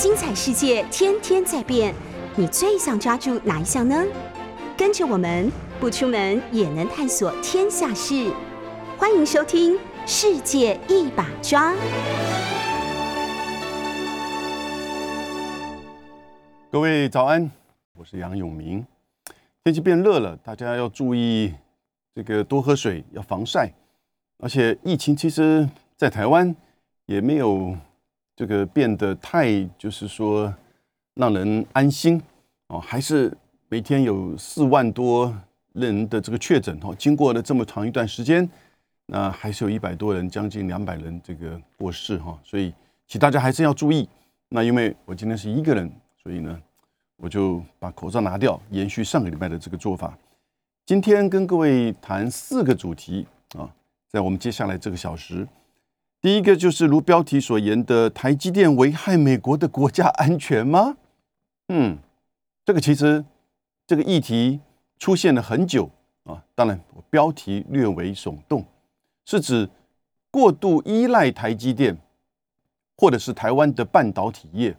精彩世界天天在变，你最想抓住哪一项呢？跟着我们不出门也能探索天下事，欢迎收听《世界一把抓》。各位早安，我是杨永明。天气变热了，大家要注意这个多喝水，要防晒。而且疫情其实，在台湾也没有这个变得太，就是说让人安心哦，还是每天有四万多人的这个确诊哦。经过了这么长一段时间，那还是有一百多人，将近两百人这个过世哈。所以，请大家还是要注意。那因为我今天是一个人，所以呢，我就把口罩拿掉，延续上个礼拜的这个做法。今天跟各位谈四个主题啊。在我们接下来这个小时，第一个就是如标题所言的，台积电危害美国的国家安全吗？嗯，这个其实这个议题出现了很久啊。当然，标题略为耸动，是指过度依赖台积电，或者是台湾的半导体业，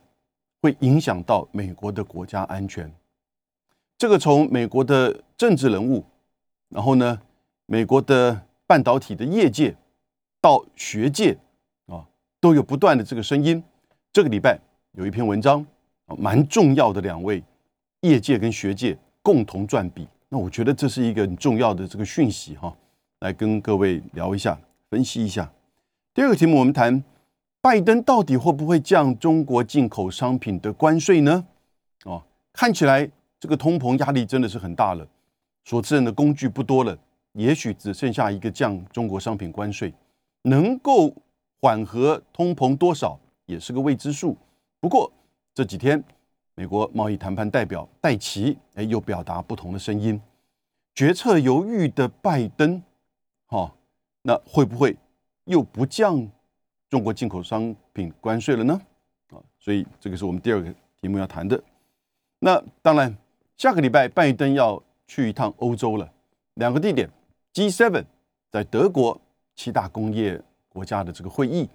会影响到美国的国家安全。这个从美国的政治人物，然后呢，美国的。半导体的业界到学界啊，都有不断的这个声音。这个礼拜有一篇文章啊，蛮重要的，两位业界跟学界共同撰笔。那我觉得这是一个很重要的这个讯息哈，来跟各位聊一下，分析一下。第二个题目，我们谈拜登到底会不会降中国进口商品的关税呢？哦，看起来这个通膨压力真的是很大了，所持人的工具不多了。也许只剩下一个降中国商品关税，能够缓和通膨多少，也是个未知数。不过这几天，美国贸易谈判代表戴奇哎又表达不同的声音，决策犹豫的拜登，哈，那会不会又不降中国进口商品关税了呢？啊，所以这个是我们第二个题目要谈的。那当然，下个礼拜拜登要去一趟欧洲了，两个地点。G7 在德国七大工业国家的这个会议，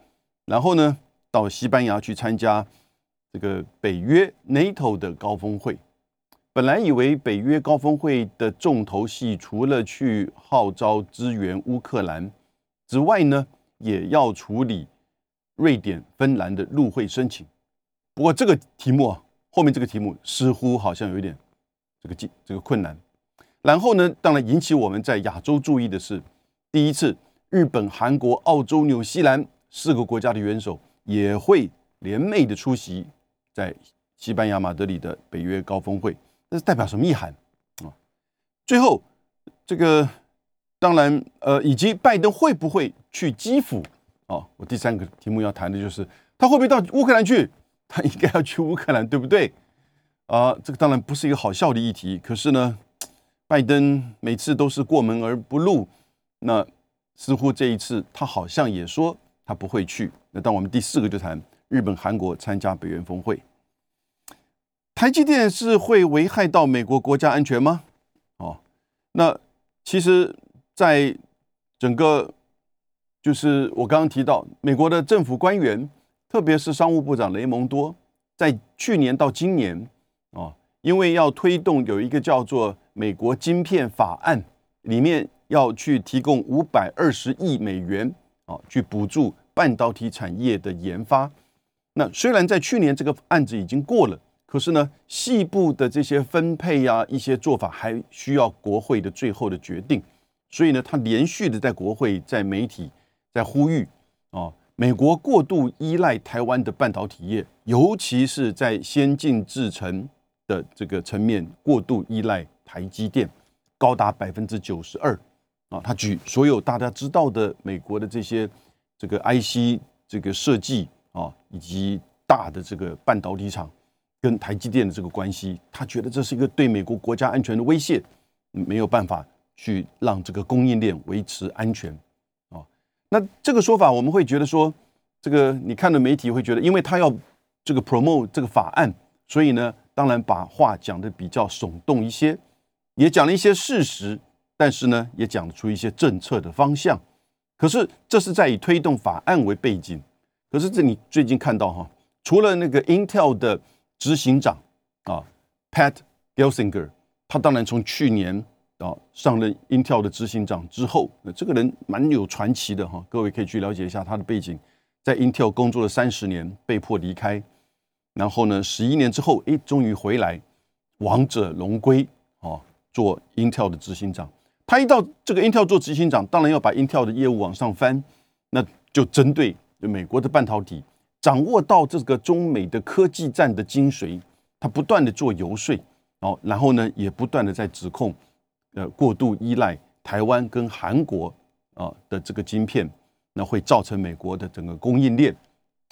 然后呢，到西班牙去参加这个北约 NATO 的高峰会。本来以为北约高峰会的重头戏，除了去号召支援乌克兰之外呢，也要处理瑞典、芬兰的入会申请。不过这个题目啊，后面这个题目似乎好像有一点这个这这个困难。然后呢？当然引起我们在亚洲注意的是，第一次日本、韩国、澳洲、纽西兰四个国家的元首也会联袂的出席在西班牙马德里的北约高峰会。这是代表什么意涵啊？最后，这个当然呃，以及拜登会不会去基辅？啊，我第三个题目要谈的就是他会不会到乌克兰去？他应该要去乌克兰，对不对？啊，这个当然不是一个好笑的议题。可是呢？拜登每次都是过门而不入，那似乎这一次他好像也说他不会去。那当我们第四个就谈日本、韩国参加北约峰会，台积电是会危害到美国国家安全吗？哦，那其实，在整个就是我刚刚提到美国的政府官员，特别是商务部长雷蒙多，在去年到今年啊，因为要推动有一个叫做。美国晶片法案里面要去提供五百二十亿美元啊，去补助半导体产业的研发。那虽然在去年这个案子已经过了，可是呢，细部的这些分配呀，一些做法还需要国会的最后的决定。所以呢，他连续的在国会、在媒体在呼吁啊，美国过度依赖台湾的半导体业，尤其是在先进制程的这个层面过度依赖。台积电高达百分之九十二啊！他举所有大家知道的美国的这些这个 IC 这个设计啊，以及大的这个半导体厂跟台积电的这个关系，他觉得这是一个对美国国家安全的威胁，没有办法去让这个供应链维持安全啊。那这个说法，我们会觉得说，这个你看的媒体会觉得，因为他要这个 promote 这个法案，所以呢，当然把话讲的比较耸动一些。也讲了一些事实，但是呢，也讲出一些政策的方向。可是这是在以推动法案为背景。可是这你最近看到哈，除了那个 Intel 的执行长啊，Pat Gelsinger，他当然从去年啊上任 Intel 的执行长之后，那这个人蛮有传奇的哈，各位可以去了解一下他的背景，在 Intel 工作了三十年，被迫离开，然后呢，十一年之后，哎，终于回来，王者龙归啊，做 Intel 的执行长。他一到这个 Intel 做执行长，当然要把 Intel 的业务往上翻，那就针对美国的半导体，掌握到这个中美的科技战的精髓，他不断的做游说，哦，然后呢，也不断的在指控，呃，过度依赖台湾跟韩国啊的这个晶片，那会造成美国的整个供应链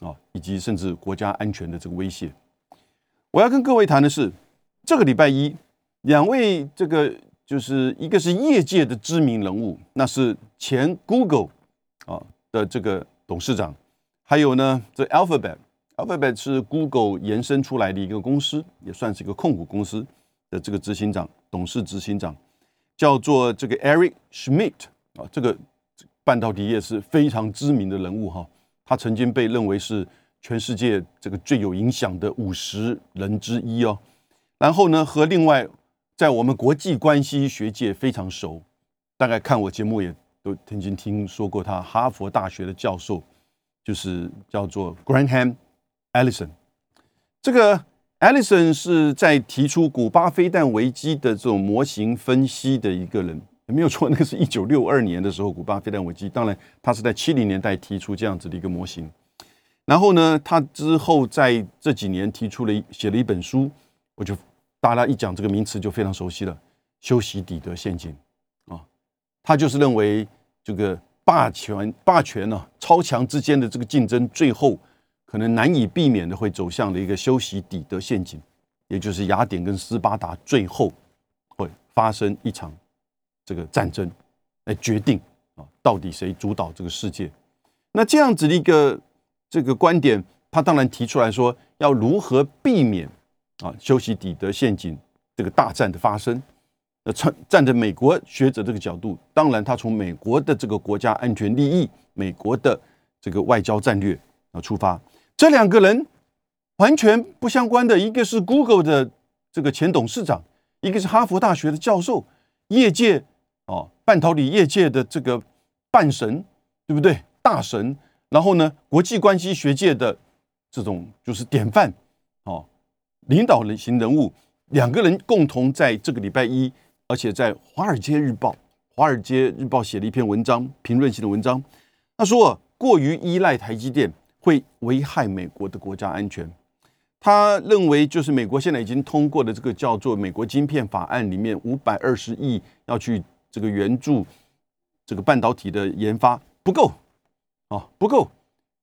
啊，以及甚至国家安全的这个威胁。我要跟各位谈的是，这个礼拜一，两位这个。就是一个是业界的知名人物，那是前 Google 啊的这个董事长，还有呢，这 Alphabet，Alphabet 是 Google 延伸出来的一个公司，也算是一个控股公司的这个执行长、董事执行长，叫做这个 Eric Schmidt 啊，这个半导体业是非常知名的人物哈，他曾经被认为是全世界这个最有影响的五十人之一哦，然后呢，和另外。在我们国际关系学界非常熟，大概看我节目也都曾经听说过他。哈佛大学的教授就是叫做 Graham Allison。这个 Allison 是在提出古巴飞弹危机的这种模型分析的一个人，没有错。那个是一九六二年的时候，古巴飞弹危机。当然，他是在七零年代提出这样子的一个模型。然后呢，他之后在这几年提出了写了一本书，我就。大家一讲这个名词就非常熟悉了，修昔底德陷阱啊，他就是认为这个霸权霸权呢，超强之间的这个竞争，最后可能难以避免的会走向了一个修昔底德陷阱，也就是雅典跟斯巴达最后会发生一场这个战争，来决定啊到底谁主导这个世界。那这样子的一个这个观点，他当然提出来说要如何避免。啊，修昔底德陷阱这个大战的发生，那站站在美国学者这个角度，当然他从美国的这个国家安全利益、美国的这个外交战略啊出发，这两个人完全不相关的，一个是 Google 的这个前董事长，一个是哈佛大学的教授，业界哦，半导体业界的这个半神，对不对？大神，然后呢，国际关系学界的这种就是典范，领导人型人物两个人共同在这个礼拜一，而且在《华尔街日报》《华尔街日报》写了一篇文章，评论性的文章。他说，过于依赖台积电会危害美国的国家安全。他认为，就是美国现在已经通过的这个叫做《美国晶片法案》里面五百二十亿要去这个援助这个半导体的研发不够啊，不够。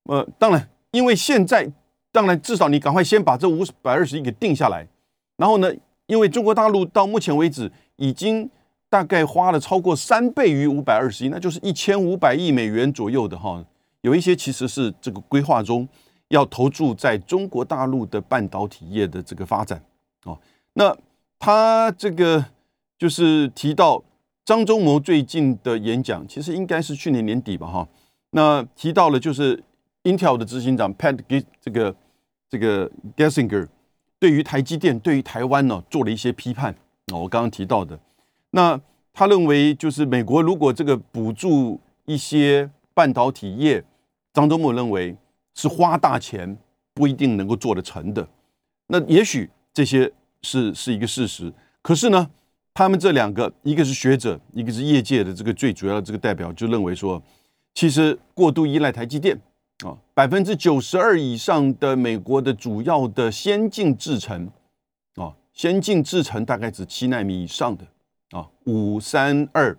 呃，当然，因为现在。当然，至少你赶快先把这五百二十亿给定下来，然后呢，因为中国大陆到目前为止已经大概花了超过三倍于五百二十亿，那就是一千五百亿美元左右的哈。有一些其实是这个规划中要投注在中国大陆的半导体业的这个发展哦。那他这个就是提到张忠谋最近的演讲，其实应该是去年年底吧哈。那提到了就是。Intel 的执行长 Pat 给这个这个 Gelsinger 对于台积电、对于台湾呢做了一些批判哦，我刚刚提到的，那他认为就是美国如果这个补助一些半导体业，张忠谋认为是花大钱不一定能够做得成的。那也许这些是是一个事实，可是呢，他们这两个一个是学者，一个是业界的这个最主要的这个代表，就认为说，其实过度依赖台积电。啊，百分之九十二以上的美国的主要的先进制程，啊，先进制程大概指七纳米以上的，啊，五三二，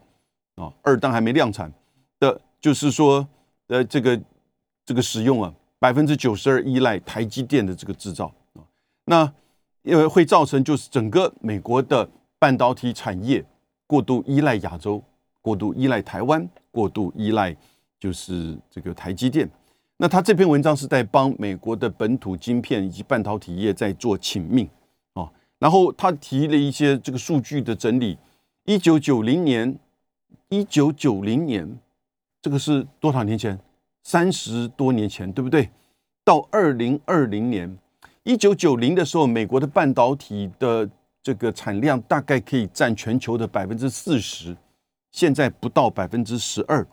啊，二当还没量产的，就是说，呃，这个这个使用啊，百分之九十二依赖台积电的这个制造啊，那因为会造成就是整个美国的半导体产业过度依赖亚洲，过度依赖台湾，过度依赖就是这个台积电。那他这篇文章是在帮美国的本土晶片以及半导体业在做请命啊，然后他提了一些这个数据的整理。一九九零年，一九九零年，这个是多少年前？三十多年前，对不对？到二零二零年，一九九零的时候，美国的半导体的这个产量大概可以占全球的百分之四十，现在不到百分之十二。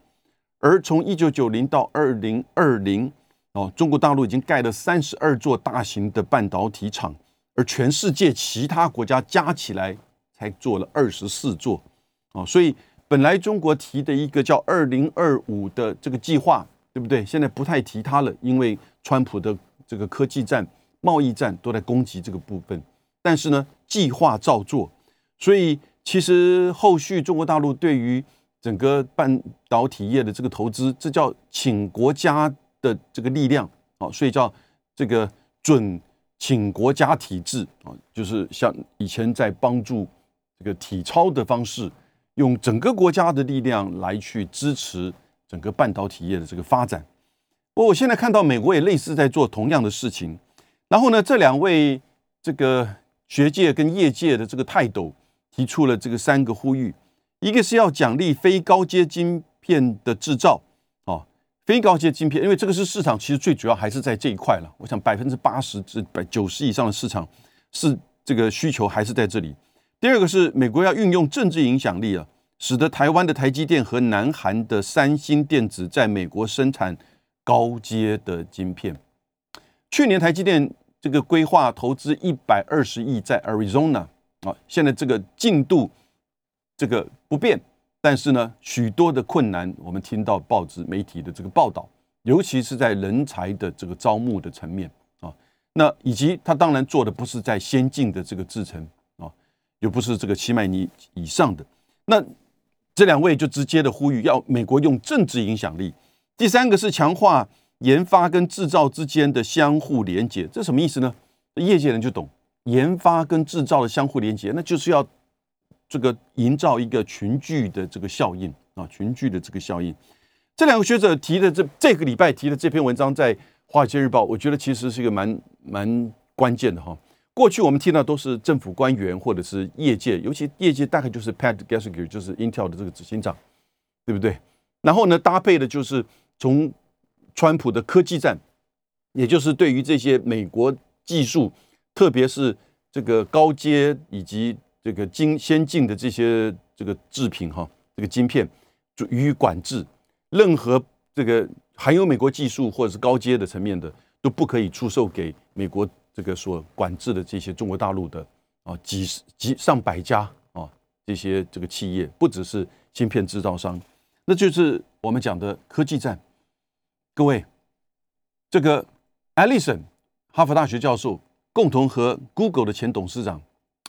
而从一九九零到二零二零，哦，中国大陆已经盖了三十二座大型的半导体厂，而全世界其他国家加起来才做了二十四座，哦，所以本来中国提的一个叫“二零二五”的这个计划，对不对？现在不太提它了，因为川普的这个科技战、贸易战都在攻击这个部分。但是呢，计划照做，所以其实后续中国大陆对于整个半导体业的这个投资，这叫请国家的这个力量啊，所以叫这个准请国家体制啊，就是像以前在帮助这个体操的方式，用整个国家的力量来去支持整个半导体业的这个发展。不过我现在看到美国也类似在做同样的事情，然后呢，这两位这个学界跟业界的这个泰斗提出了这个三个呼吁。一个是要奖励非高阶晶片的制造，哦，非高阶晶片，因为这个是市场，其实最主要还是在这一块了。我想百分之八十至百九十以上的市场是这个需求还是在这里。第二个是美国要运用政治影响力啊，使得台湾的台积电和南韩的三星电子在美国生产高阶的晶片。去年台积电这个规划投资一百二十亿在 Arizona 啊，现在这个进度。这个不变，但是呢，许多的困难，我们听到报纸媒体的这个报道，尤其是在人才的这个招募的层面啊，那以及他当然做的不是在先进的这个制程啊，又不是这个七麦尼以上的，那这两位就直接的呼吁要美国用政治影响力。第三个是强化研发跟制造之间的相互连接，这什么意思呢？业界人就懂，研发跟制造的相互连接，那就是要。这个营造一个群聚的这个效应啊，群聚的这个效应。这两个学者提的这这个礼拜提的这篇文章，在《华尔街日报》，我觉得其实是一个蛮蛮关键的哈。过去我们听到都是政府官员或者是业界，尤其业界大概就是 Pat Gelsinger，就是 Intel 的这个执行长，对不对？然后呢，搭配的就是从川普的科技战，也就是对于这些美国技术，特别是这个高阶以及。这个精先进的这些这个制品哈，这个晶片就予以管制，任何这个含有美国技术或者是高阶的层面的都不可以出售给美国这个所管制的这些中国大陆的啊几十几上百家啊这些这个企业，不只是芯片制造商，那就是我们讲的科技战。各位，这个艾利森哈佛大学教授共同和 Google 的前董事长。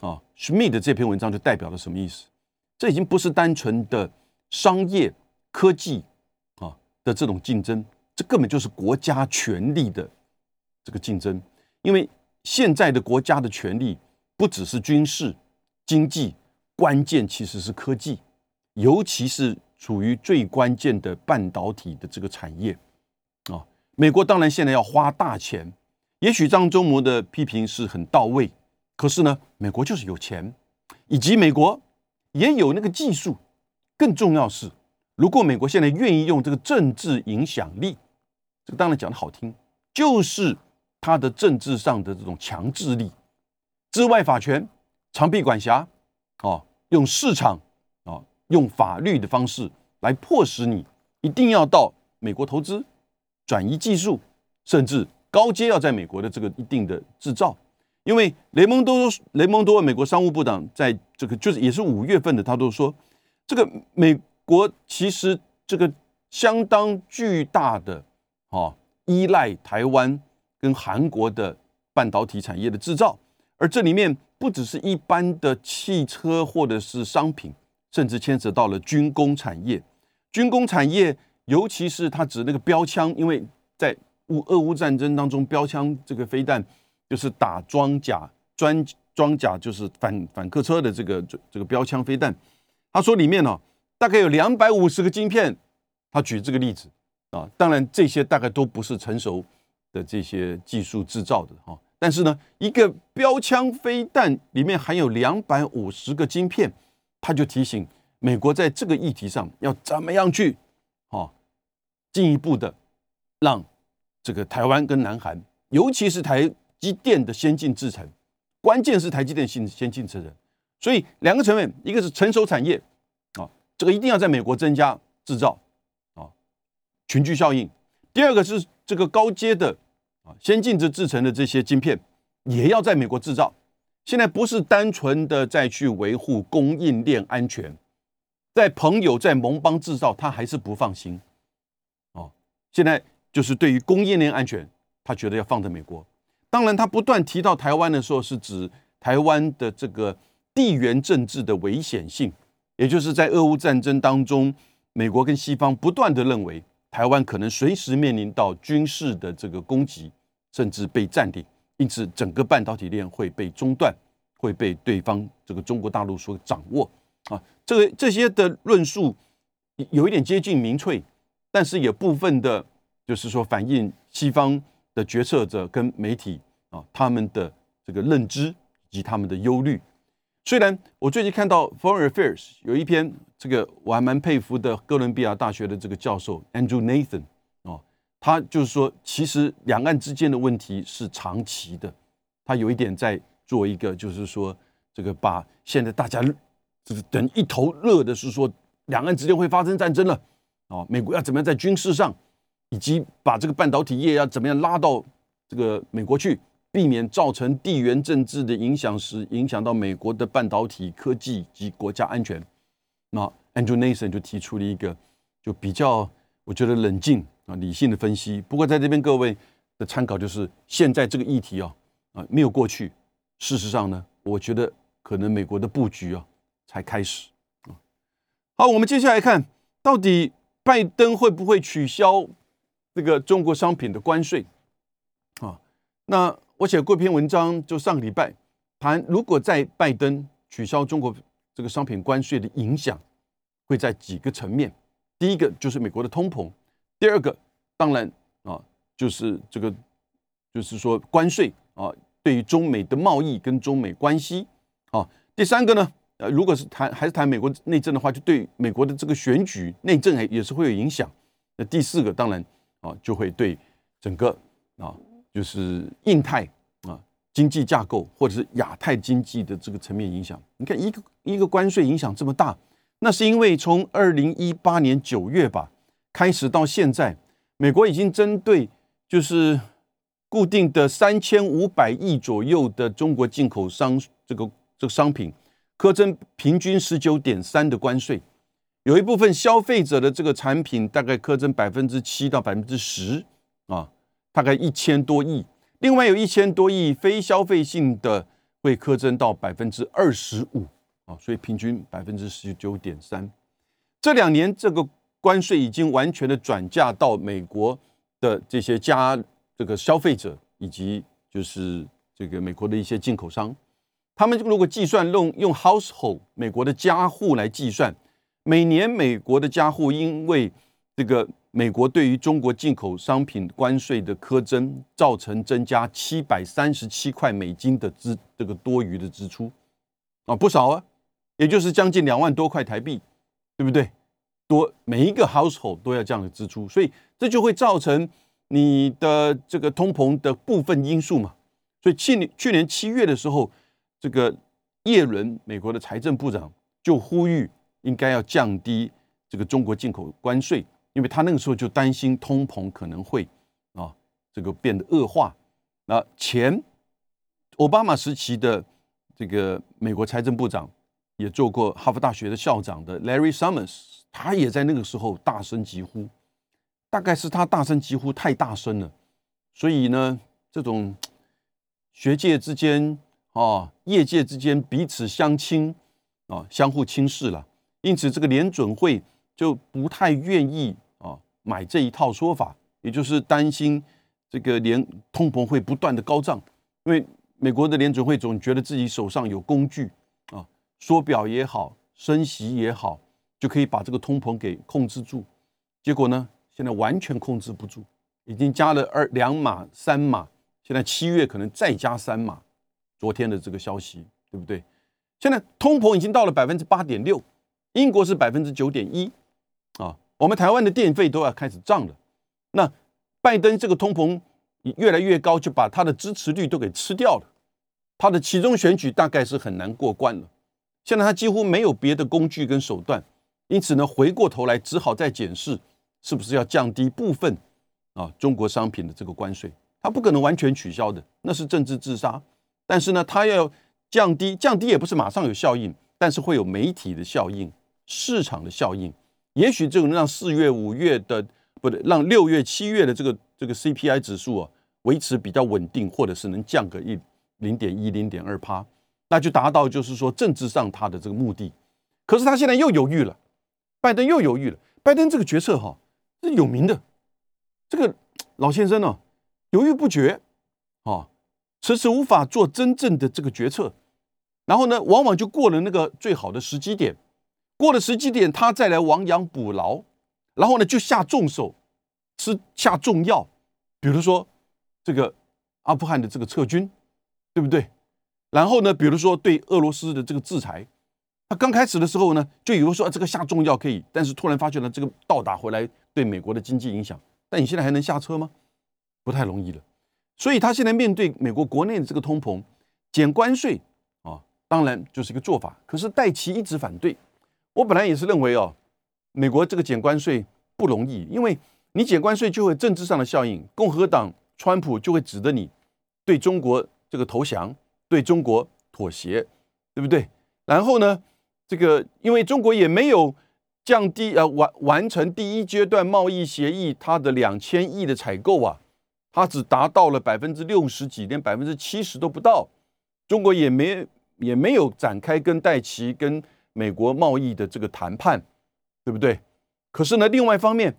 啊，Schmidt 的这篇文章就代表了什么意思？这已经不是单纯的商业科技啊的这种竞争，这根本就是国家权力的这个竞争。因为现在的国家的权力不只是军事、经济，关键其实是科技，尤其是处于最关键的半导体的这个产业啊。美国当然现在要花大钱，也许张忠谋的批评是很到位。可是呢，美国就是有钱，以及美国也有那个技术。更重要是，如果美国现在愿意用这个政治影响力，这个当然讲的好听，就是它的政治上的这种强制力、治外法权、长臂管辖，哦，用市场啊，用法律的方式来迫使你一定要到美国投资、转移技术，甚至高阶要在美国的这个一定的制造。因为雷蒙多雷蒙多美国商务部长在这个就是也是五月份的，他都说，这个美国其实这个相当巨大的啊依赖台湾跟韩国的半导体产业的制造，而这里面不只是一般的汽车或者是商品，甚至牵扯到了军工产业。军工产业尤其是他指那个标枪，因为在乌俄乌战争当中，标枪这个飞弹。就是打装甲装装甲，就是反反客车的这个这这个标枪飞弹。他说里面呢大概有两百五十个晶片。他举这个例子啊，当然这些大概都不是成熟的这些技术制造的哈。但是呢，一个标枪飞弹里面含有两百五十个晶片，他就提醒美国在这个议题上要怎么样去啊进一步的让这个台湾跟南韩，尤其是台积电的先进制程，关键是台积电先先进制程，所以两个成本，一个是成熟产业啊，这个一定要在美国增加制造啊，群聚效应；第二个是这个高阶的啊先进制制成的这些晶片，也要在美国制造。现在不是单纯的再去维护供应链安全，在朋友在盟邦制造，他还是不放心。哦，现在就是对于供应链安全，他觉得要放在美国。当然，他不断提到台湾的时候，是指台湾的这个地缘政治的危险性，也就是在俄乌战争当中，美国跟西方不断的认为台湾可能随时面临到军事的这个攻击，甚至被占领。因此，整个半导体链会被中断，会被对方这个中国大陆所掌握啊。这个这些的论述有一点接近民粹，但是也部分的，就是说反映西方的决策者跟媒体啊他们的这个认知以及他们的忧虑。虽然我最近看到《Foreign Affairs》有一篇这个我还蛮佩服的哥伦比亚大学的这个教授 Andrew Nathan。他就是说，其实两岸之间的问题是长期的。他有一点在做一个，就是说，这个把现在大家就是等一头热的是说，两岸之间会发生战争了啊，美国要怎么样在军事上，以及把这个半导体业要怎么样拉到这个美国去，避免造成地缘政治的影响时，影响到美国的半导体科技及国家安全。那 Andrew Nathan 就提出了一个，就比较我觉得冷静。啊，理性的分析。不过在这边各位的参考就是，现在这个议题啊，啊没有过去。事实上呢，我觉得可能美国的布局啊才开始啊。好，我们接下来看到底拜登会不会取消这个中国商品的关税啊？那我写过一篇文章，就上个礼拜谈，如果在拜登取消中国这个商品关税的影响，会在几个层面。第一个就是美国的通膨。第二个，当然啊，就是这个，就是说关税啊，对于中美的贸易跟中美关系啊。第三个呢，呃，如果是谈还是谈美国内政的话，就对美国的这个选举内政也也是会有影响。那第四个，当然啊，就会对整个啊，就是印太啊经济架构或者是亚太经济的这个层面影响。你看，一个一个关税影响这么大，那是因为从二零一八年九月吧。开始到现在，美国已经针对就是固定的三千五百亿左右的中国进口商这个这个商品，苛征平均十九点三的关税。有一部分消费者的这个产品大概苛征百分之七到百分之十啊，大概一千多亿。另外有一千多亿非消费性的会苛征到百分之二十五啊，所以平均百分之十九点三。这两年这个。关税已经完全的转嫁到美国的这些家这个消费者以及就是这个美国的一些进口商，他们如果计算用用 household 美国的家户来计算，每年美国的家户因为这个美国对于中国进口商品关税的苛征，造成增加七百三十七块美金的支这个多余的支出啊，不少啊，也就是将近两万多块台币，对不对？多每一个 household 都要这样的支出，所以这就会造成你的这个通膨的部分因素嘛。所以去年去年七月的时候，这个耶伦美国的财政部长就呼吁应该要降低这个中国进口关税，因为他那个时候就担心通膨可能会啊这个变得恶化。那前奥巴马时期的这个美国财政部长也做过哈佛大学的校长的 Larry Summers。他也在那个时候大声疾呼，大概是他大声疾呼太大声了，所以呢，这种学界之间啊，业界之间彼此相亲啊，相互轻视了，因此这个联准会就不太愿意啊买这一套说法，也就是担心这个联通膨会不断的高涨，因为美国的联准会总觉得自己手上有工具啊，缩表也好，升息也好。就可以把这个通膨给控制住，结果呢，现在完全控制不住，已经加了二两码三码，现在七月可能再加三码。昨天的这个消息，对不对？现在通膨已经到了百分之八点六，英国是百分之九点一，啊，我们台湾的电费都要开始涨了。那拜登这个通膨越来越高，就把他的支持率都给吃掉了，他的其中选举大概是很难过关了。现在他几乎没有别的工具跟手段，因此呢，回过头来只好再检视是不是要降低部分啊中国商品的这个关税。他不可能完全取消的，那是政治自杀。但是呢，他要降低，降低也不是马上有效应，但是会有媒体的效应、市场的效应。也许这个能让四月、五月的，不对，让六月、七月的这个这个 CPI 指数啊维持比较稳定，或者是能降个一零点一、零点二趴，那就达到就是说政治上他的这个目的。可是他现在又犹豫了，拜登又犹豫了。拜登这个决策哈是有名的，这个老先生呢。犹豫不决，啊，迟迟无法做真正的这个决策，然后呢，往往就过了那个最好的时机点，过了时机点，他再来亡羊补牢，然后呢，就下重手，吃下重药，比如说这个阿富汗的这个撤军，对不对？然后呢，比如说对俄罗斯的这个制裁，他刚开始的时候呢，就以为说这个下重药可以，但是突然发觉了，这个倒打回来对美国的经济影响，但你现在还能下车吗？不太容易了，所以他现在面对美国国内的这个通膨，减关税啊，当然就是一个做法。可是戴奇一直反对，我本来也是认为哦，美国这个减关税不容易，因为你减关税就会政治上的效应，共和党川普就会指着你对中国这个投降，对中国妥协，对不对？然后呢，这个因为中国也没有降低呃完完成第一阶段贸易协议它的两千亿的采购啊。它只达到了百分之六十几，连百分之七十都不到。中国也没也没有展开跟戴奇、跟美国贸易的这个谈判，对不对？可是呢，另外一方面，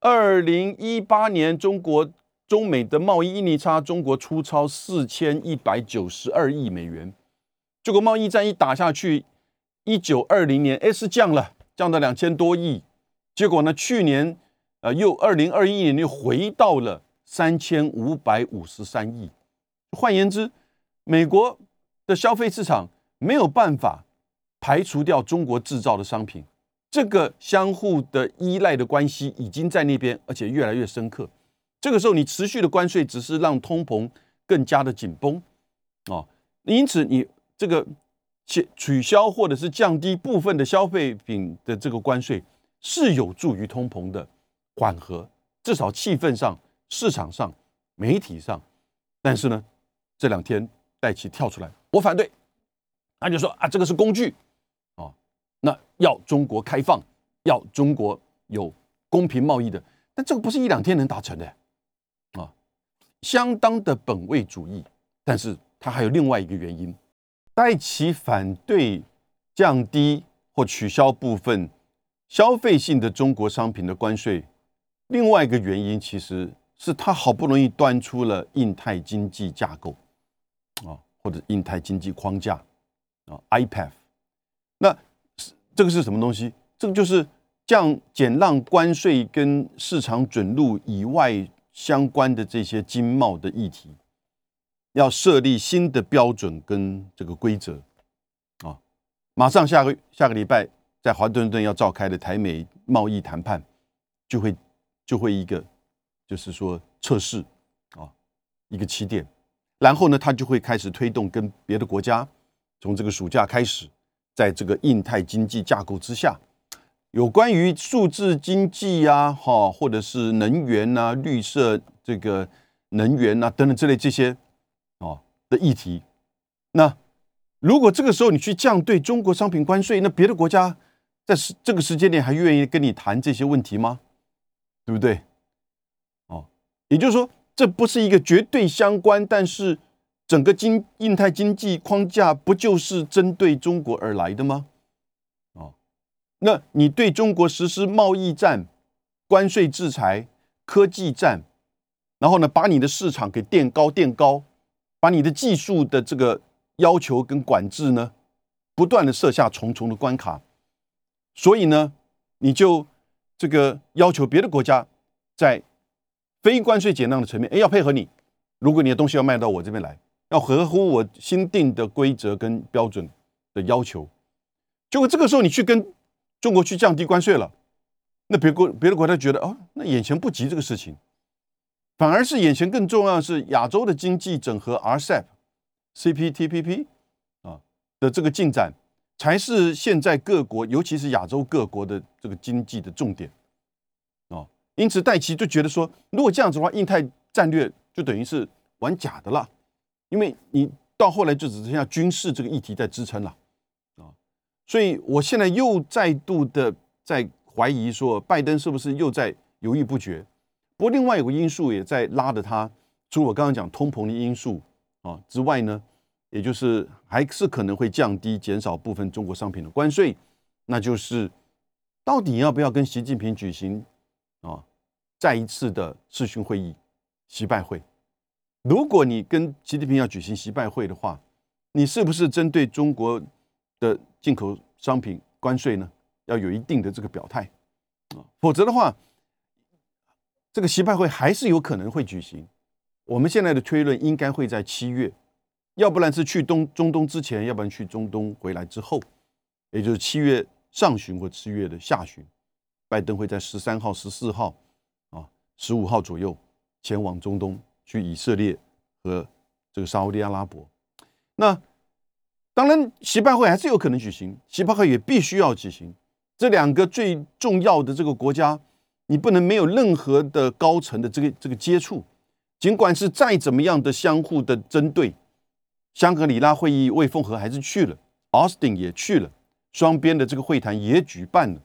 二零一八年中国中美的贸易逆差，中国出超四千一百九十二亿美元。结果贸易战一打下去，一九二零年哎是降了，降到两千多亿。结果呢，去年呃又二零二一年又回到了。三千五百五十三亿，换言之，美国的消费市场没有办法排除掉中国制造的商品，这个相互的依赖的关系已经在那边，而且越来越深刻。这个时候，你持续的关税只是让通膨更加的紧绷哦，因此你这个取取消或者是降低部分的消费品的这个关税，是有助于通膨的缓和，至少气氛上。市场上、媒体上，但是呢，这两天戴奇跳出来，我反对，他就说啊，这个是工具，那要中国开放，要中国有公平贸易的，但这个不是一两天能达成的，啊，相当的本位主义。但是他还有另外一个原因，戴奇反对降低或取消部分消费性的中国商品的关税，另外一个原因其实。是他好不容易端出了印太经济架构啊，或者印太经济框架啊，IPF。那这个是什么东西？这个就是降减让关税跟市场准入以外相关的这些经贸的议题，要设立新的标准跟这个规则啊。马上下个下个礼拜在华盛顿要召开的台美贸易谈判，就会就会一个。就是说测试啊，一个起点，然后呢，他就会开始推动跟别的国家，从这个暑假开始，在这个印太经济架构之下，有关于数字经济呀，哈，或者是能源呐、绿色这个能源呐等等之类这些啊的议题。那如果这个时候你去降对中国商品关税，那别的国家在时这个时间点还愿意跟你谈这些问题吗？对不对？哦也就是说，这不是一个绝对相关，但是整个经印太经济框架不就是针对中国而来的吗？哦，那你对中国实施贸易战、关税制裁、科技战，然后呢，把你的市场给垫高垫高，把你的技术的这个要求跟管制呢，不断的设下重重的关卡，所以呢，你就这个要求别的国家在。非关税减让的层面，哎，要配合你。如果你的东西要卖到我这边来，要合乎我新定的规则跟标准的要求。结果这个时候你去跟中国去降低关税了，那别国别的国家觉得哦，那眼前不急这个事情。反而是眼前更重要的是亚洲的经济整合 RCEP、CPTPP 啊的这个进展，才是现在各国，尤其是亚洲各国的这个经济的重点哦。因此，戴奇就觉得说，如果这样子的话，印太战略就等于是玩假的了，因为你到后来就只剩下军事这个议题在支撑了啊。所以我现在又再度的在怀疑说，拜登是不是又在犹豫不决？不过，另外有个因素也在拉着他，除我刚刚讲通膨的因素啊之外呢，也就是还是可能会降低、减少部分中国商品的关税，那就是到底要不要跟习近平举行啊再一次的视讯会议、习拜会？如果你跟习近平要举行习拜会的话，你是不是针对中国的进口商品关税呢，要有一定的这个表态。啊？否则的话，这个习拜会还是有可能会举行，我们现在的推论应该会在七月，要不然是去东中东之前，要不然去中东回来之后，也就是七月上旬或七月的下旬，拜登会在十三号、十四号啊、十五号左右前往中东，去以色列和这个沙地阿拉伯。那当然，习拜会还是有可能举行，习拜会也必须要举行，这两个最重要的这个国家。你不能没有任何的高层的这个这个接触，尽管是再怎么样的相互的针对，香格里拉会议魏凤和还是去了，Austin 也去了，双边的这个会谈也举办了，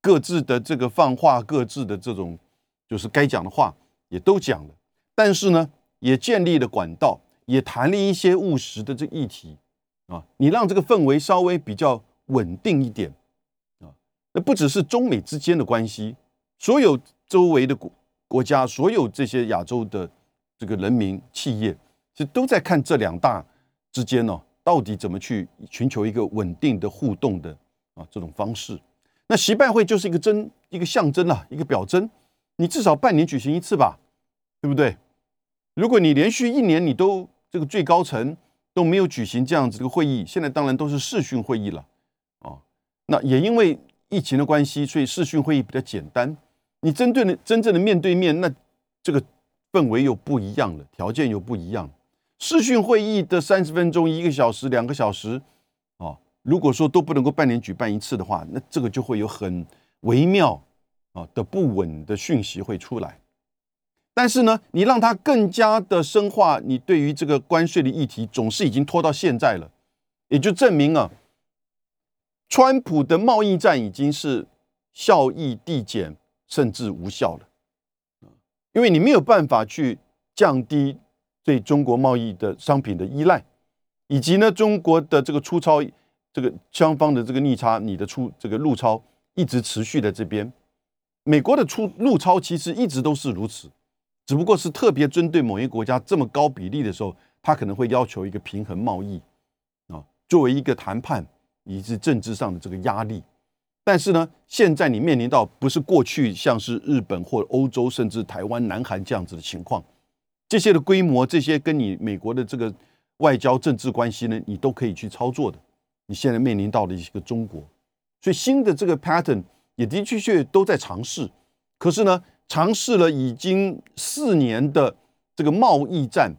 各自的这个放话，各自的这种就是该讲的话也都讲了，但是呢，也建立了管道，也谈了一些务实的这议题啊，你让这个氛围稍微比较稳定一点啊，那不只是中美之间的关系。所有周围的国国家，所有这些亚洲的这个人民企业，其实都在看这两大之间呢，到底怎么去寻求一个稳定的互动的啊这种方式。那习拜会就是一个真一个象征啊，一个表征。你至少半年举行一次吧，对不对？如果你连续一年你都这个最高层都没有举行这样子的会议，现在当然都是视讯会议了啊。那也因为疫情的关系，所以视讯会议比较简单。你针对的真正的面对面，那这个氛围又不一样了，条件又不一样。视讯会议的三十分钟、一个小时、两个小时，哦，如果说都不能够半年举办一次的话，那这个就会有很微妙啊的不稳的讯息会出来。但是呢，你让它更加的深化，你对于这个关税的议题总是已经拖到现在了，也就证明啊，川普的贸易战已经是效益递减。甚至无效了，因为你没有办法去降低对中国贸易的商品的依赖，以及呢，中国的这个出超，这个双方的这个逆差，你的出这个入超一直持续在这边。美国的出入超其实一直都是如此，只不过是特别针对某一国家这么高比例的时候，他可能会要求一个平衡贸易啊，作为一个谈判以及政治上的这个压力。但是呢，现在你面临到不是过去像是日本或欧洲，甚至台湾、南韩这样子的情况，这些的规模，这些跟你美国的这个外交政治关系呢，你都可以去操作的。你现在面临到的一个中国，所以新的这个 pattern 也的确确都在尝试。可是呢，尝试了已经四年的这个贸易战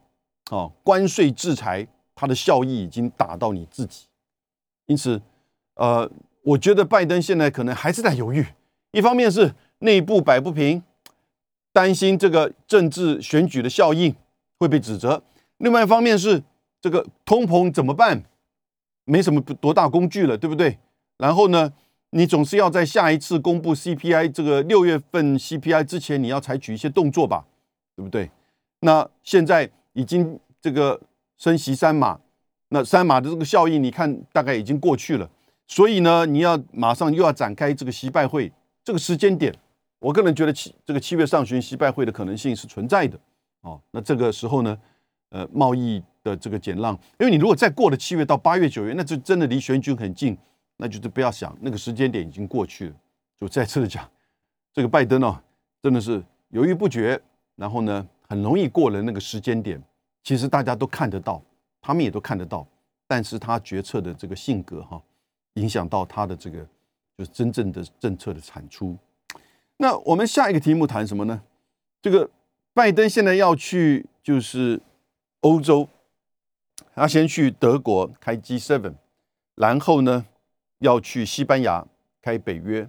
啊，关税制裁，它的效益已经打到你自己。因此，呃。我觉得拜登现在可能还是在犹豫，一方面是内部摆不平，担心这个政治选举的效应会被指责；另外一方面是这个通膨怎么办？没什么多大工具了，对不对？然后呢，你总是要在下一次公布 CPI 这个六月份 CPI 之前，你要采取一些动作吧，对不对？那现在已经这个升息三码，那三码的这个效应，你看大概已经过去了。所以呢，你要马上又要展开这个习拜会，这个时间点，我个人觉得七这个七月上旬习拜会的可能性是存在的。哦，那这个时候呢，呃，贸易的这个减让，因为你如果再过了七月到八月九月，那就真的离选举很近，那就是不要想那个时间点已经过去了。就再次的讲，这个拜登呢，真的是犹豫不决，然后呢，很容易过了那个时间点。其实大家都看得到，他们也都看得到，但是他决策的这个性格哈。影响到他的这个就是真正的政策的产出。那我们下一个题目谈什么呢？这个拜登现在要去就是欧洲，他先去德国开 G7，然后呢要去西班牙开北约。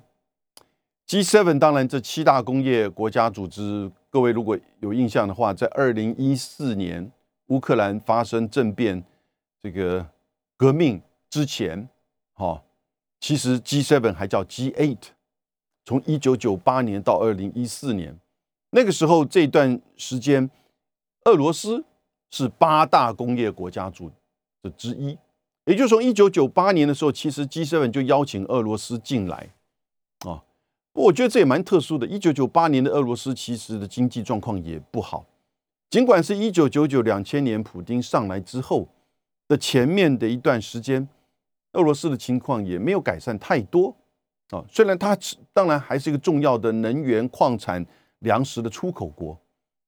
G7 当然这七大工业国家组织，各位如果有印象的话，在二零一四年乌克兰发生政变，这个革命之前，哈，其实 G7 还叫 G8，从一九九八年到二零一四年。那个时候，这段时间，俄罗斯是八大工业国家组的之一，也就是从一九九八年的时候，其实 G7 就邀请俄罗斯进来，啊，我觉得这也蛮特殊的。一九九八年的俄罗斯其实的经济状况也不好，尽管是一九九九两千年普京上来之后的前面的一段时间，俄罗斯的情况也没有改善太多，啊，虽然它当然还是一个重要的能源矿产。粮食的出口国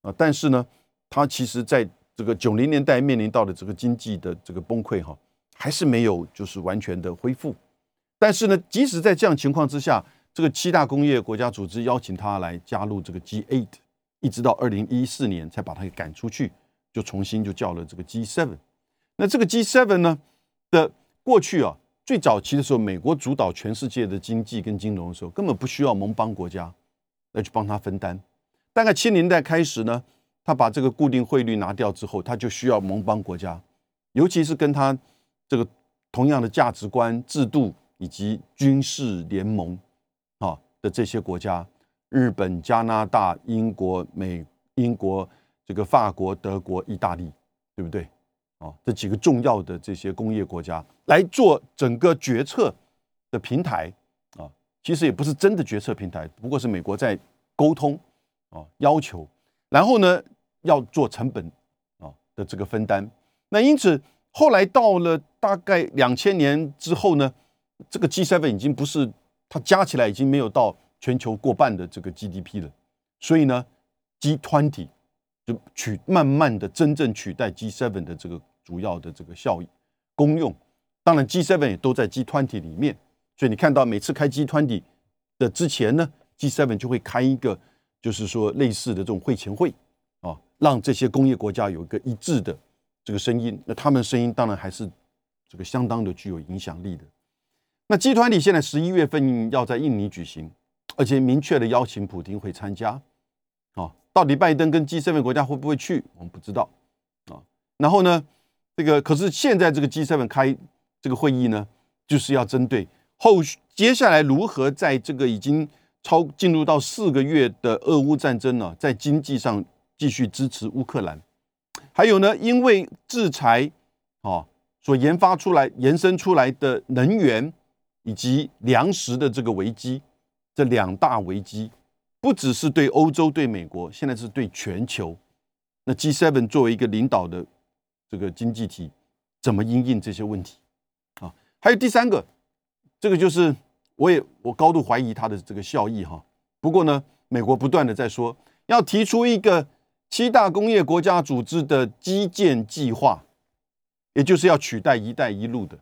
啊，但是呢，它其实在这个九零年代面临到的这个经济的这个崩溃哈，还是没有就是完全的恢复。但是呢，即使在这样情况之下，这个七大工业国家组织邀请他来加入这个 G8，一直到二零一四年才把他给赶出去，就重新就叫了这个 G7。那这个 G7 呢的过去啊，最早期的时候，美国主导全世界的经济跟金融的时候，根本不需要盟邦国家。来去帮他分担。大概七年代开始呢，他把这个固定汇率拿掉之后，他就需要盟邦国家，尤其是跟他这个同样的价值观、制度以及军事联盟啊的这些国家，日本、加拿大、英国、美、英国、这个法国、德国、意大利，对不对？啊，这几个重要的这些工业国家来做整个决策的平台啊。其实也不是真的决策平台，不过是美国在沟通啊，要求，然后呢要做成本啊的这个分担。那因此后来到了大概两千年之后呢，这个 G7 已经不是它加起来已经没有到全球过半的这个 GDP 了，所以呢，G20 就取慢慢的真正取代 G7 的这个主要的这个效益功用。当然 G7 也都在 G20 里面。所以你看到每次开 G20 的之前呢，G7 就会开一个，就是说类似的这种会前会啊，让这些工业国家有一个一致的这个声音。那他们声音当然还是这个相当的具有影响力的。那集团里现在十一月份要在印尼举行，而且明确的邀请普京会参加啊。到底拜登跟 G7 国家会不会去，我们不知道啊。然后呢，这个可是现在这个 G7 开这个会议呢，就是要针对。后续接下来如何在这个已经超进入到四个月的俄乌战争呢，在经济上继续支持乌克兰？还有呢，因为制裁啊所研发出来、延伸出来的能源以及粮食的这个危机，这两大危机不只是对欧洲、对美国，现在是对全球。那 G7 作为一个领导的这个经济体，怎么应应这些问题啊？还有第三个。这个就是我也我高度怀疑它的这个效益哈。不过呢，美国不断的在说要提出一个七大工业国家组织的基建计划，也就是要取代“一带一路”的，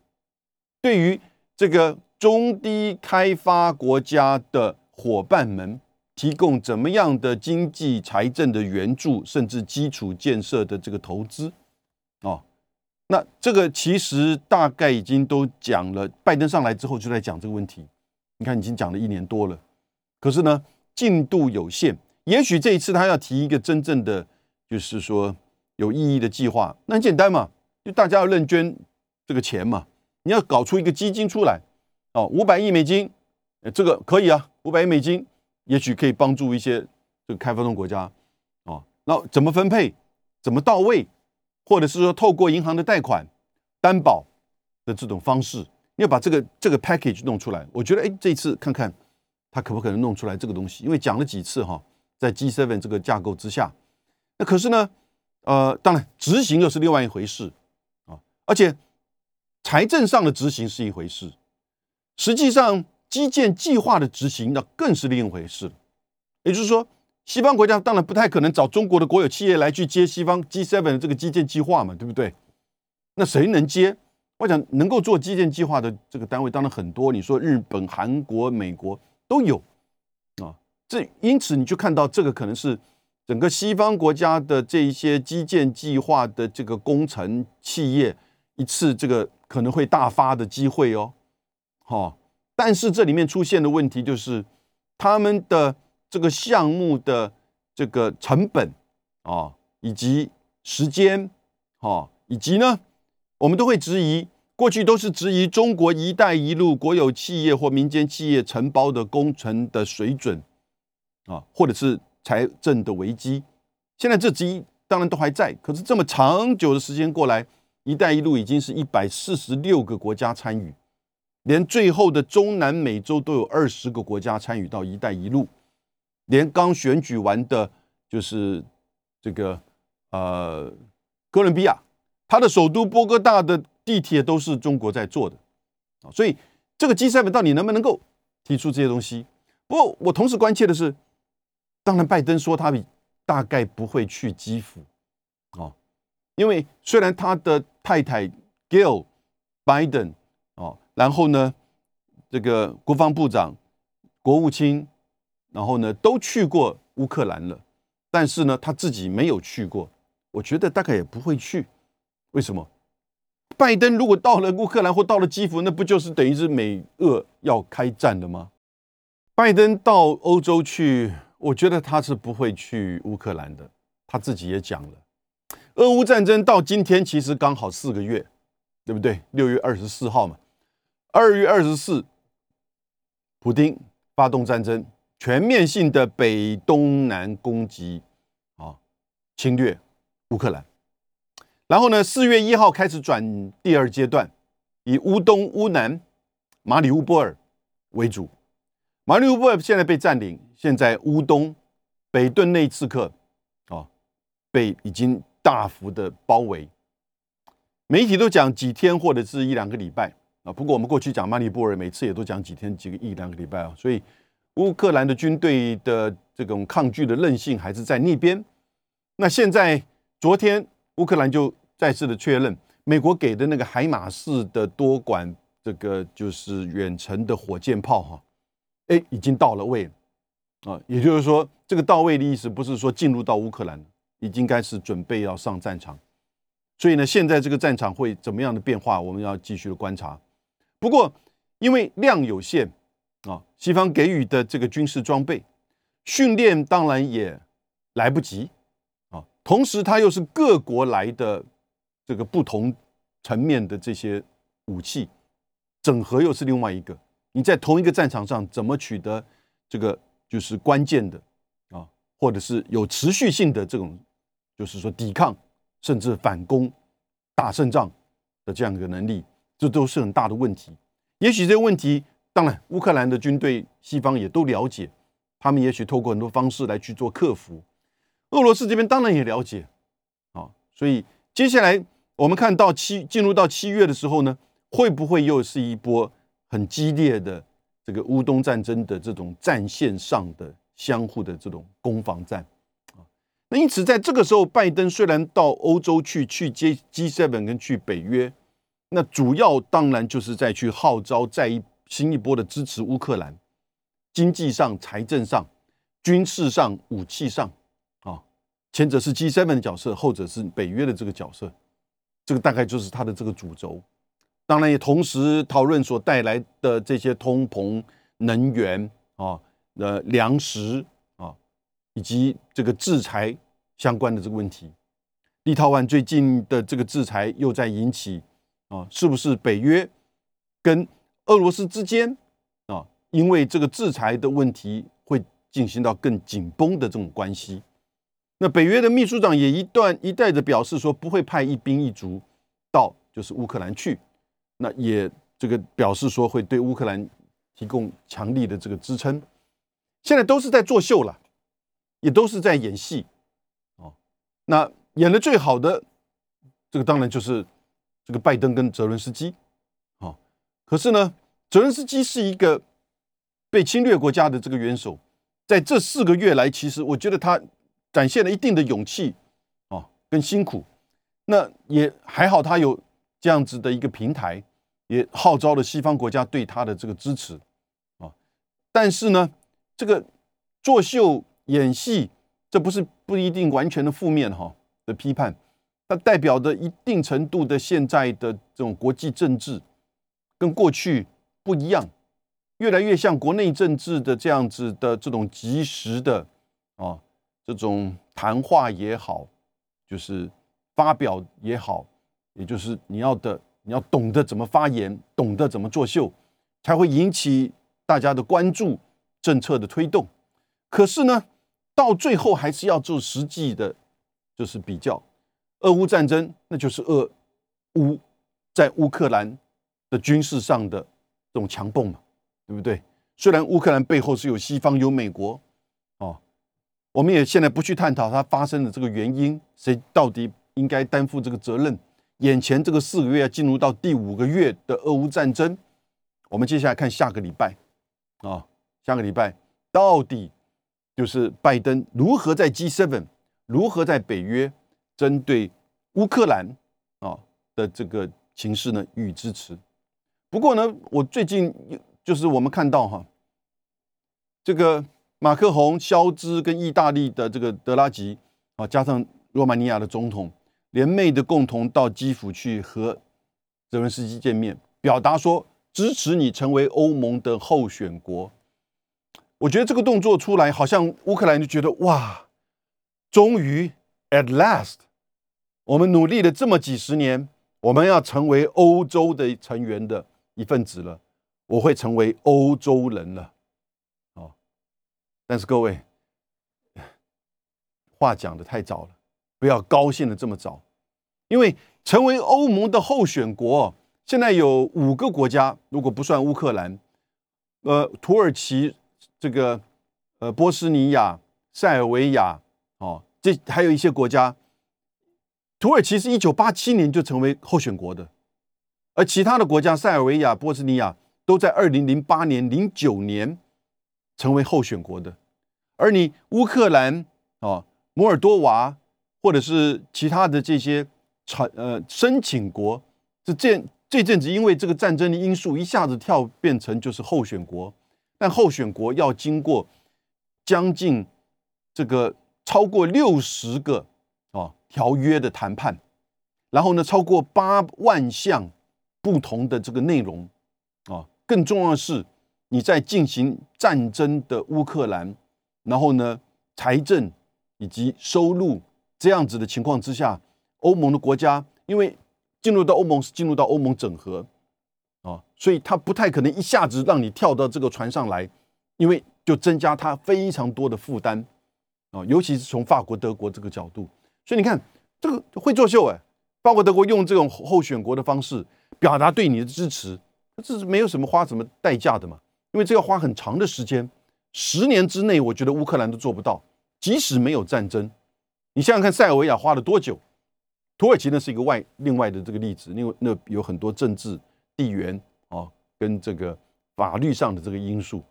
对于这个中低开发国家的伙伴们提供怎么样的经济财政的援助，甚至基础建设的这个投资，哦。那这个其实大概已经都讲了，拜登上来之后就在讲这个问题。你看，已经讲了一年多了，可是呢，进度有限。也许这一次他要提一个真正的，就是说有意义的计划，那很简单嘛，就大家要认捐这个钱嘛。你要搞出一个基金出来，哦，五百亿美金，呃这个可以啊，五百亿美金，也许可以帮助一些这个开发中国家，哦，那怎么分配，怎么到位？或者是说，透过银行的贷款、担保的这种方式，你要把这个这个 package 弄出来。我觉得，哎，这次看看他可不可能弄出来这个东西。因为讲了几次哈，在 G7 这个架构之下，那可是呢，呃，当然执行又是另外一回事啊。而且财政上的执行是一回事，实际上基建计划的执行那更是另一回事。也就是说。西方国家当然不太可能找中国的国有企业来去接西方 G7 的这个基建计划嘛，对不对？那谁能接？我想能够做基建计划的这个单位当然很多。你说日本、韩国、美国都有。这因此你就看到这个可能是整个西方国家的这一些基建计划的这个工程企业一次这个可能会大发的机会哦，好，但是这里面出现的问题就是他们的这个项目的这个成本啊，以及时间，哦，以及呢，我们都会质疑，过去都是质疑中国“一带一路”国有企业或民间企业承包的工程的水准啊，或者是。财政的危机，现在这之一当然都还在。可是这么长久的时间过来，“一带一路”已经是一百四十六个国家参与，连最后的中南美洲都有二十个国家参与到“一带一路”，连刚选举完的，就是这个呃哥伦比亚，它的首都波哥大的地铁都是中国在做的啊。所以这个 G7 到底能不能够提出这些东西？不过我同时关切的是。当然，拜登说他大概不会去基辅，哦，因为虽然他的太太 Gail Biden 哦，然后呢，这个国防部长、国务卿，然后呢都去过乌克兰了，但是呢他自己没有去过，我觉得大概也不会去。为什么？拜登如果到了乌克兰或到了基辅，那不就是等于是美俄要开战了吗？拜登到欧洲去。我觉得他是不会去乌克兰的，他自己也讲了，俄乌战争到今天其实刚好四个月，对不对？六月二十四号嘛，二月二十四，普京发动战争，全面性的北东南攻击，啊，侵略乌克兰，然后呢，四月一号开始转第二阶段，以乌东、乌南、马里乌波尔为主。马里乌波尔现在被占领，现在乌东、北顿内刺客，啊，被已经大幅的包围。媒体都讲几天或者是一两个礼拜啊。不过我们过去讲马里波尔，每次也都讲几天、几个一两个礼拜啊。所以乌克兰的军队的这种抗拒的韧性还是在那边。那现在昨天乌克兰就再次的确认，美国给的那个海马式的多管这个就是远程的火箭炮哈。哎，已经到了位了，啊，也就是说，这个到位的意思不是说进入到乌克兰，已经开始准备要上战场。所以呢，现在这个战场会怎么样的变化，我们要继续的观察。不过，因为量有限，啊，西方给予的这个军事装备训练当然也来不及，啊，同时它又是各国来的这个不同层面的这些武器整合，又是另外一个。你在同一个战场上怎么取得这个就是关键的啊，或者是有持续性的这种，就是说抵抗甚至反攻打胜仗的这样一个能力，这都是很大的问题。也许这个问题，当然乌克兰的军队西方也都了解，他们也许透过很多方式来去做克服。俄罗斯这边当然也了解啊，所以接下来我们看到七进入到七月的时候呢，会不会又是一波？很激烈的这个乌东战争的这种战线上的相互的这种攻防战啊，那因此在这个时候，拜登虽然到欧洲去去接 G7 跟去北约，那主要当然就是在去号召再一新一波的支持乌克兰，经济上、财政上、军事上、武器上啊，前者是 G7 的角色，后者是北约的这个角色，这个大概就是他的这个主轴。当然也同时讨论所带来的这些通膨、能源啊、呃粮食啊，以及这个制裁相关的这个问题。立陶宛最近的这个制裁又在引起啊，是不是北约跟俄罗斯之间啊，因为这个制裁的问题会进行到更紧绷的这种关系？那北约的秘书长也一段一再的表示说，不会派一兵一卒到就是乌克兰去。那也这个表示说会对乌克兰提供强力的这个支撑，现在都是在作秀了，也都是在演戏，哦，那演的最好的这个当然就是这个拜登跟泽伦斯基，哦，可是呢，泽伦斯基是一个被侵略国家的这个元首，在这四个月来，其实我觉得他展现了一定的勇气，哦，跟辛苦，那也还好，他有这样子的一个平台。也号召了西方国家对他的这个支持，啊，但是呢，这个作秀演戏这不是不一定完全的负面哈的批判，它代表的一定程度的现在的这种国际政治跟过去不一样，越来越像国内政治的这样子的这种及时的啊这种谈话也好，就是发表也好，也就是你要的你要懂得怎么发言，懂得怎么作秀，才会引起大家的关注，政策的推动。可是呢？到最后还是要做实际的，就是比较，俄乌战争，那就是俄乌在乌克兰的军事上的这种强蹦嘛，对不对？虽然乌克兰背后是有西方有美国，哦，我们也现在不去探讨它发生的这个原因，谁到底应该担负这个责任？眼前这个四个月要进入到第五个月的俄乌战争，我们接下来看下个礼拜，啊，下个礼拜到底。就是拜登如何在 G7，如何在北约针对乌克兰啊的这个情势呢予以支持。不过呢，我最近就是我们看到哈，这个马克宏、肖兹跟意大利的这个德拉吉啊，加上罗马尼亚的总统联袂的共同到基辅去和泽连斯基见面，表达说支持你成为欧盟的候选国。我觉得这个动作出来，好像乌克兰就觉得哇，终于 at last，我们努力了这么几十年，我们要成为欧洲的成员的一份子了，我会成为欧洲人了，哦，但是各位，话讲的太早了，不要高兴的这么早，因为成为欧盟的候选国，现在有五个国家，如果不算乌克兰，呃，土耳其。这个呃，波斯尼亚、塞尔维亚，哦，这还有一些国家，土耳其是一九八七年就成为候选国的，而其他的国家，塞尔维亚、波斯尼亚都在二零零八年、零九年成为候选国的，而你乌克兰、哦，摩尔多瓦或者是其他的这些传呃申请国，这这这阵子因为这个战争的因素，一下子跳变成就是候选国。但候选国要经过将近这个超过六十个啊条约的谈判，然后呢超过八万项不同的这个内容啊，更重要的是你在进行战争的乌克兰，然后呢财政以及收入这样子的情况之下，欧盟的国家因为进入到欧盟是进入到欧盟整合。啊，所以他不太可能一下子让你跳到这个船上来，因为就增加他非常多的负担啊，尤其是从法国、德国这个角度。所以你看，这个会作秀哎，法国、德国用这种候选国的方式表达对你的支持，这是没有什么花什么代价的嘛，因为这要花很长的时间，十年之内，我觉得乌克兰都做不到，即使没有战争。你想想看，塞尔维亚花了多久？土耳其呢是一个外另外的这个例子，因为那有很多政治。地缘啊，跟这个法律上的这个因素，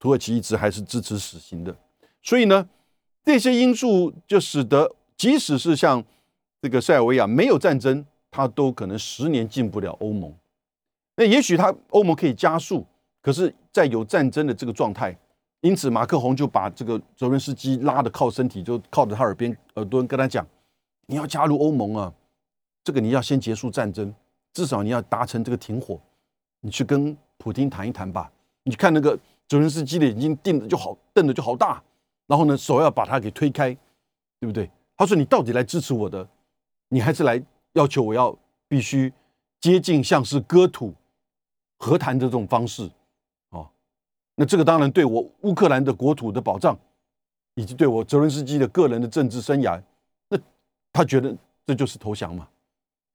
土耳其一直还是支持死刑的。所以呢，这些因素就使得，即使是像这个塞尔维亚没有战争，它都可能十年进不了欧盟。那也许它欧盟可以加速，可是，在有战争的这个状态，因此马克宏就把这个泽伦斯基拉的靠身体，就靠着他耳边耳朵跟他讲：“你要加入欧盟啊，这个你要先结束战争。”至少你要达成这个停火，你去跟普京谈一谈吧。你看那个泽连斯基的眼睛瞪的就好，瞪的就好大，然后呢手要把他给推开，对不对？他说：“你到底来支持我的，你还是来要求我要必须接近像是割土和谈的这种方式？”那这个当然对我乌克兰的国土的保障，以及对我泽连斯基的个人的政治生涯，那他觉得这就是投降嘛。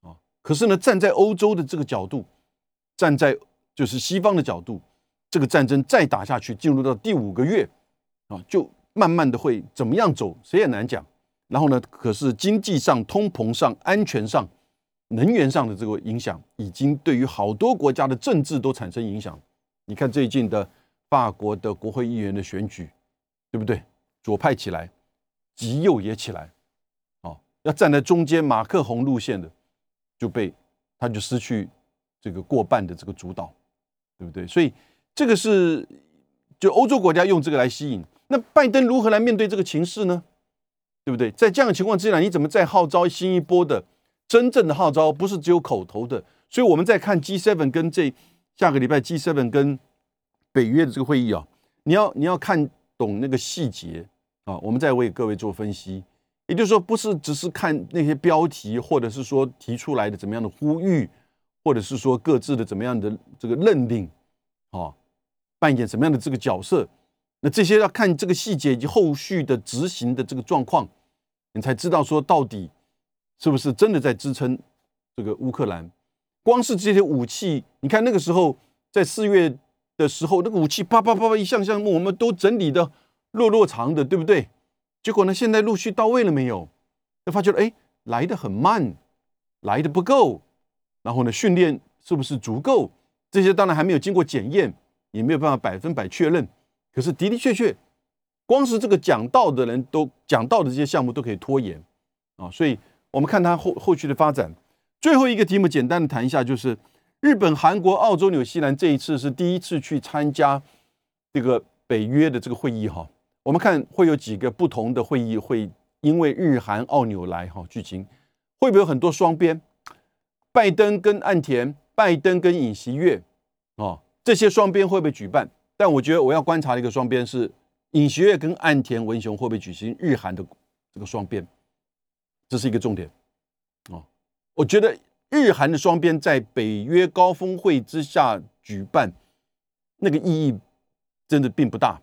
啊可是呢，站在欧洲的这个角度，站在就是西方的角度，这个战争再打下去，进入到第五个月，啊，就慢慢的会怎么样走，谁也难讲。然后呢，可是经济上、通膨上、安全上、能源上的这个影响，已经对于好多国家的政治都产生影响。你看最近的法国的国会议员的选举，对不对？左派起来，极右也起来，哦，要站在中间马克宏路线的。就被他就失去这个过半的这个主导，对不对？所以这个是就欧洲国家用这个来吸引。那拜登如何来面对这个情势呢？对不对？在这样的情况之下，你怎么再号召新一波的真正的号召，不是只有口头的？所以我们在看 G7 跟这下个礼拜 G7 跟北约的这个会议啊，你要你要看懂那个细节啊，我们再为各位做分析。也就是说，不是只是看那些标题，或者是说提出来的怎么样的呼吁，或者是说各自的怎么样的这个认定，啊，扮演什么样的这个角色，那这些要看这个细节以及后续的执行的这个状况，你才知道说到底是不是真的在支撑这个乌克兰。光是这些武器，你看那个时候在四月的时候，那个武器啪啪啪啪一项项目，我们都整理的落落长的，对不对？结果呢？现在陆续到位了没有？就发觉哎，来的很慢，来的不够。然后呢，训练是不是足够？这些当然还没有经过检验，也没有办法百分百确认。可是的的确确，光是这个讲道的人都讲道的这些项目都可以拖延啊。所以我们看他后后续的发展。最后一个题目，简单的谈一下，就是日本、韩国、澳洲、纽西兰这一次是第一次去参加这个北约的这个会议哈。我们看会有几个不同的会议会因为日韩澳纽来哈剧情会不会有很多双边？拜登跟岸田，拜登跟尹锡悦哦，这些双边会不会举办？但我觉得我要观察的一个双边是尹锡悦跟岸田文雄会不会举行日韩的这个双边，这是一个重点哦。我觉得日韩的双边在北约高峰会之下举办，那个意义真的并不大。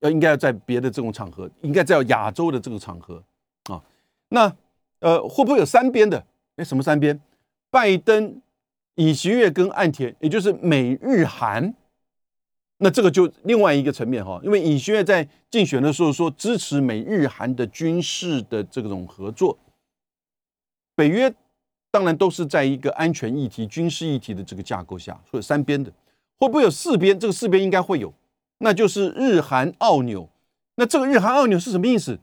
要应该要在别的这种场合，应该在亚洲的这个场合啊。那呃，会不会有三边的？哎，什么三边？拜登、尹锡悦跟岸田，也就是美日韩。那这个就另外一个层面哈，因为尹锡悦在竞选的时候说支持美日韩的军事的这种合作。北约当然都是在一个安全议题、军事议题的这个架构下，所以三边的会不会有四边？这个四边应该会有。那就是日韩澳纽，那这个日韩澳纽是什么意思？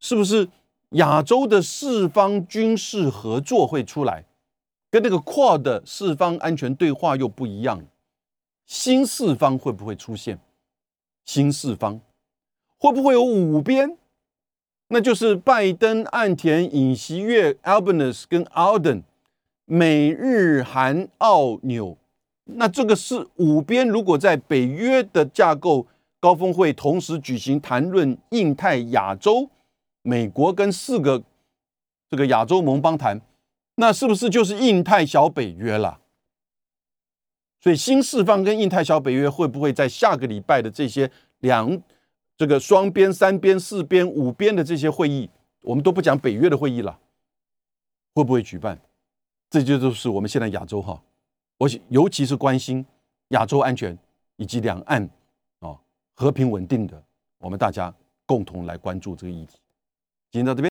是不是亚洲的四方军事合作会出来？跟那个 QUAD 四方安全对话又不一样。新四方会不会出现？新四方会不会有五边？那就是拜登、岸田、尹锡悦、Albanese 跟 Alden，美日韩澳纽。那这个是五边，如果在北约的架构高峰会同时举行谈论印太、亚洲、美国跟四个这个亚洲盟邦谈，那是不是就是印太小北约了？所以新四方跟印太小北约会不会在下个礼拜的这些两这个双边、三边、四边、五边的这些会议，我们都不讲北约的会议了，会不会举办？这就就是我们现在亚洲哈。我尤其是关心亚洲安全以及两岸啊和平稳定的，我们大家共同来关注这个议题。今天到这边。